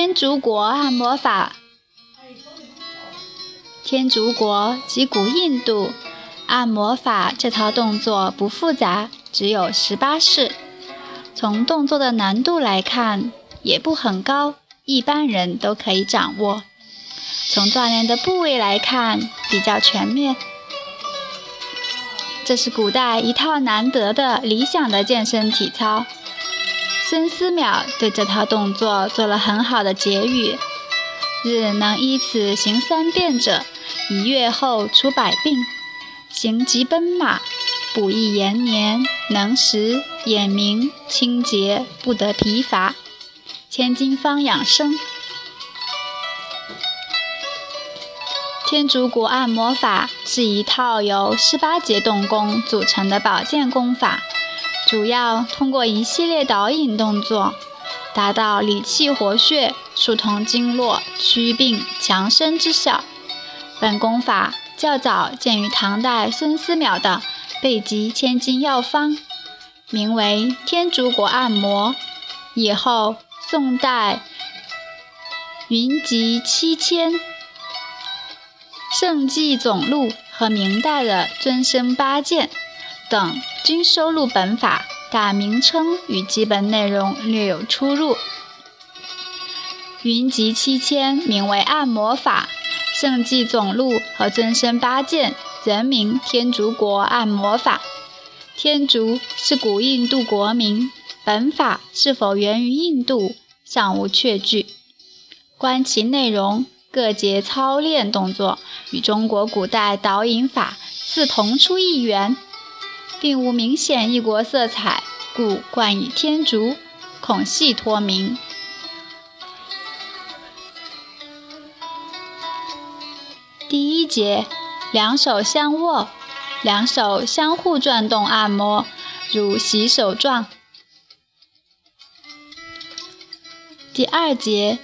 天竺国按摩法。天竺国及古印度按摩法这套动作不复杂，只有十八式。从动作的难度来看，也不很高，一般人都可以掌握。从锻炼的部位来看，比较全面。这是古代一套难得的理想的健身体操。孙思邈对这套动作做了很好的结语：“日能依此行三遍者，一月后除百病。行疾奔马，补益延年，能食，眼明，清洁，不得疲乏。千金方养生。”天竺国按摩法是一套由十八节动功组成的保健功法，主要通过一系列导引动作，达到理气活血、疏通经络、祛病强身之效。本功法较早见于唐代孙思邈的《备急千金药方》，名为天竺国按摩。以后宋代云集七千。圣济总录和明代的尊生八件等均收录本法，但名称与基本内容略有出入。云集七千名为按摩法，圣迹总录和尊身八件人名天竺国按摩法。天竺是古印度国名，本法是否源于印度尚无确据。观其内容。各节操练动作与中国古代导引法似同出一源，并无明显异国色彩，故冠以天竺，孔系托名。第一节，两手相握，两手相互转动按摩，如洗手状。第二节。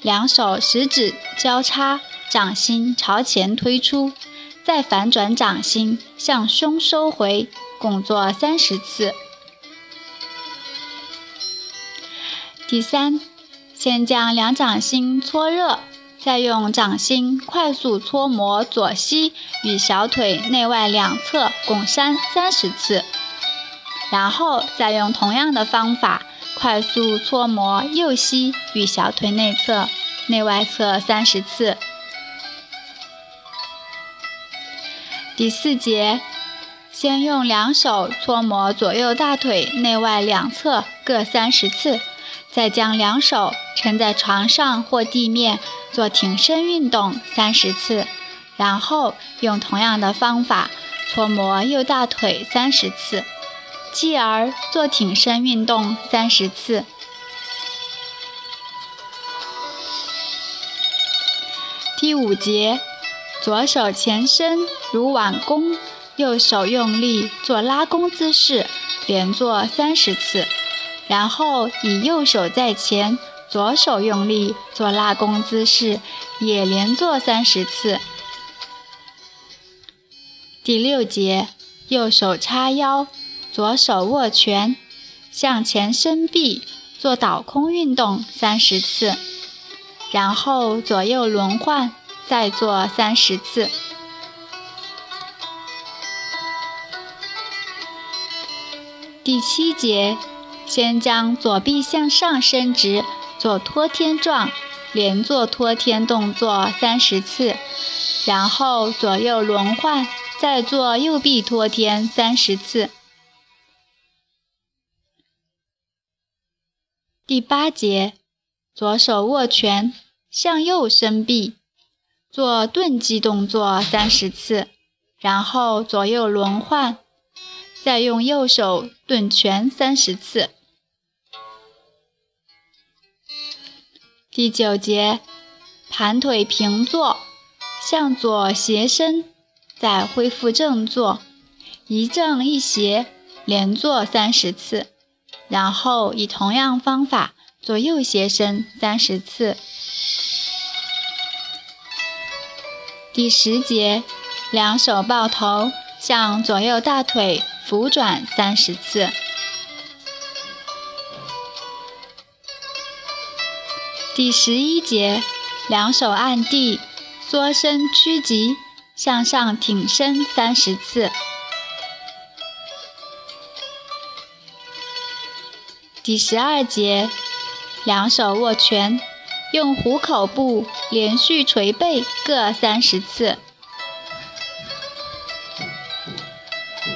两手食指交叉，掌心朝前推出，再反转掌心向胸收回，共做三十次。第三，先将两掌心搓热，再用掌心快速搓摩左膝与小腿内外两侧，共扇三十次，然后再用同样的方法。快速搓摩右膝与小腿内侧、内外侧三十次。第四节，先用两手搓摩左右大腿内外两侧各三十次，再将两手撑在床上或地面做挺身运动三十次，然后用同样的方法搓摩右大腿三十次。继而做挺身运动三十次。第五节，左手前伸如挽弓，右手用力做拉弓姿势，连做三十次。然后以右手在前，左手用力做拉弓姿势，也连做三十次。第六节，右手叉腰。左手握拳，向前伸臂，做倒空运动三十次，然后左右轮换，再做三十次。第七节，先将左臂向上伸直，做托天状，连做托天动作三十次，然后左右轮换，再做右臂托天三十次。第八节，左手握拳，向右伸臂，做钝击动作三十次，然后左右轮换，再用右手顿拳三十次。第九节，盘腿平坐，向左斜伸，再恢复正坐，一正一斜，连做三十次。然后以同样方法做右斜伸三十次。第十节，两手抱头，向左右大腿俯转三十次。第十一节，两手按地，缩身屈脊，向上挺身三十次。第十二节，两手握拳，用虎口部连续捶背各三十次。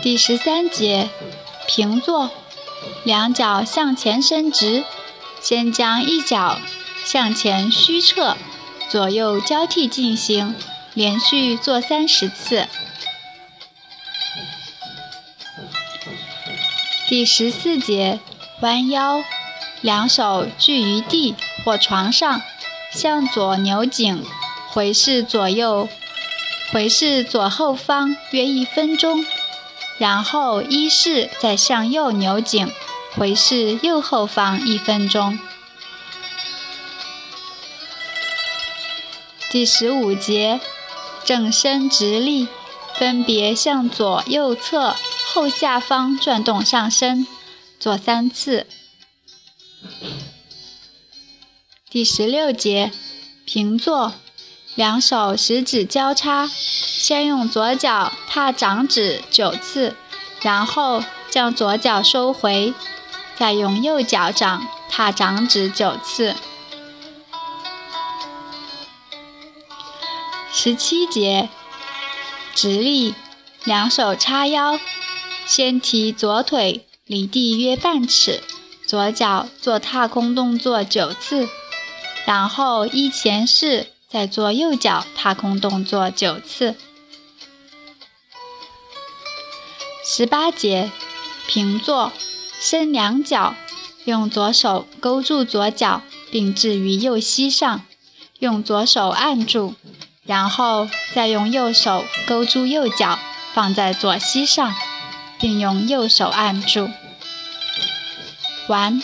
第十三节，平坐，两脚向前伸直，先将一脚。向前虚撤，左右交替进行，连续做三十次。第十四节，弯腰，两手聚于地或床上，向左扭颈，回视左右，回视左后方约一分钟，然后依势再向右扭颈，回视右后方一分钟。第十五节，正身直立，分别向左右侧后下方转动上身，做三次。第十六节，平坐，两手食指交叉，先用左脚踏掌指九次，然后将左脚收回，再用右脚掌踏掌指九次。十七节，直立，两手叉腰，先提左腿离地约半尺，左脚做踏空动作九次，然后一前式再做右脚踏空动作九次。十八节，平坐，伸两脚，用左手勾住左脚，并置于右膝上，用左手按住。然后再用右手勾住右脚，放在左膝上，并用右手按住。完。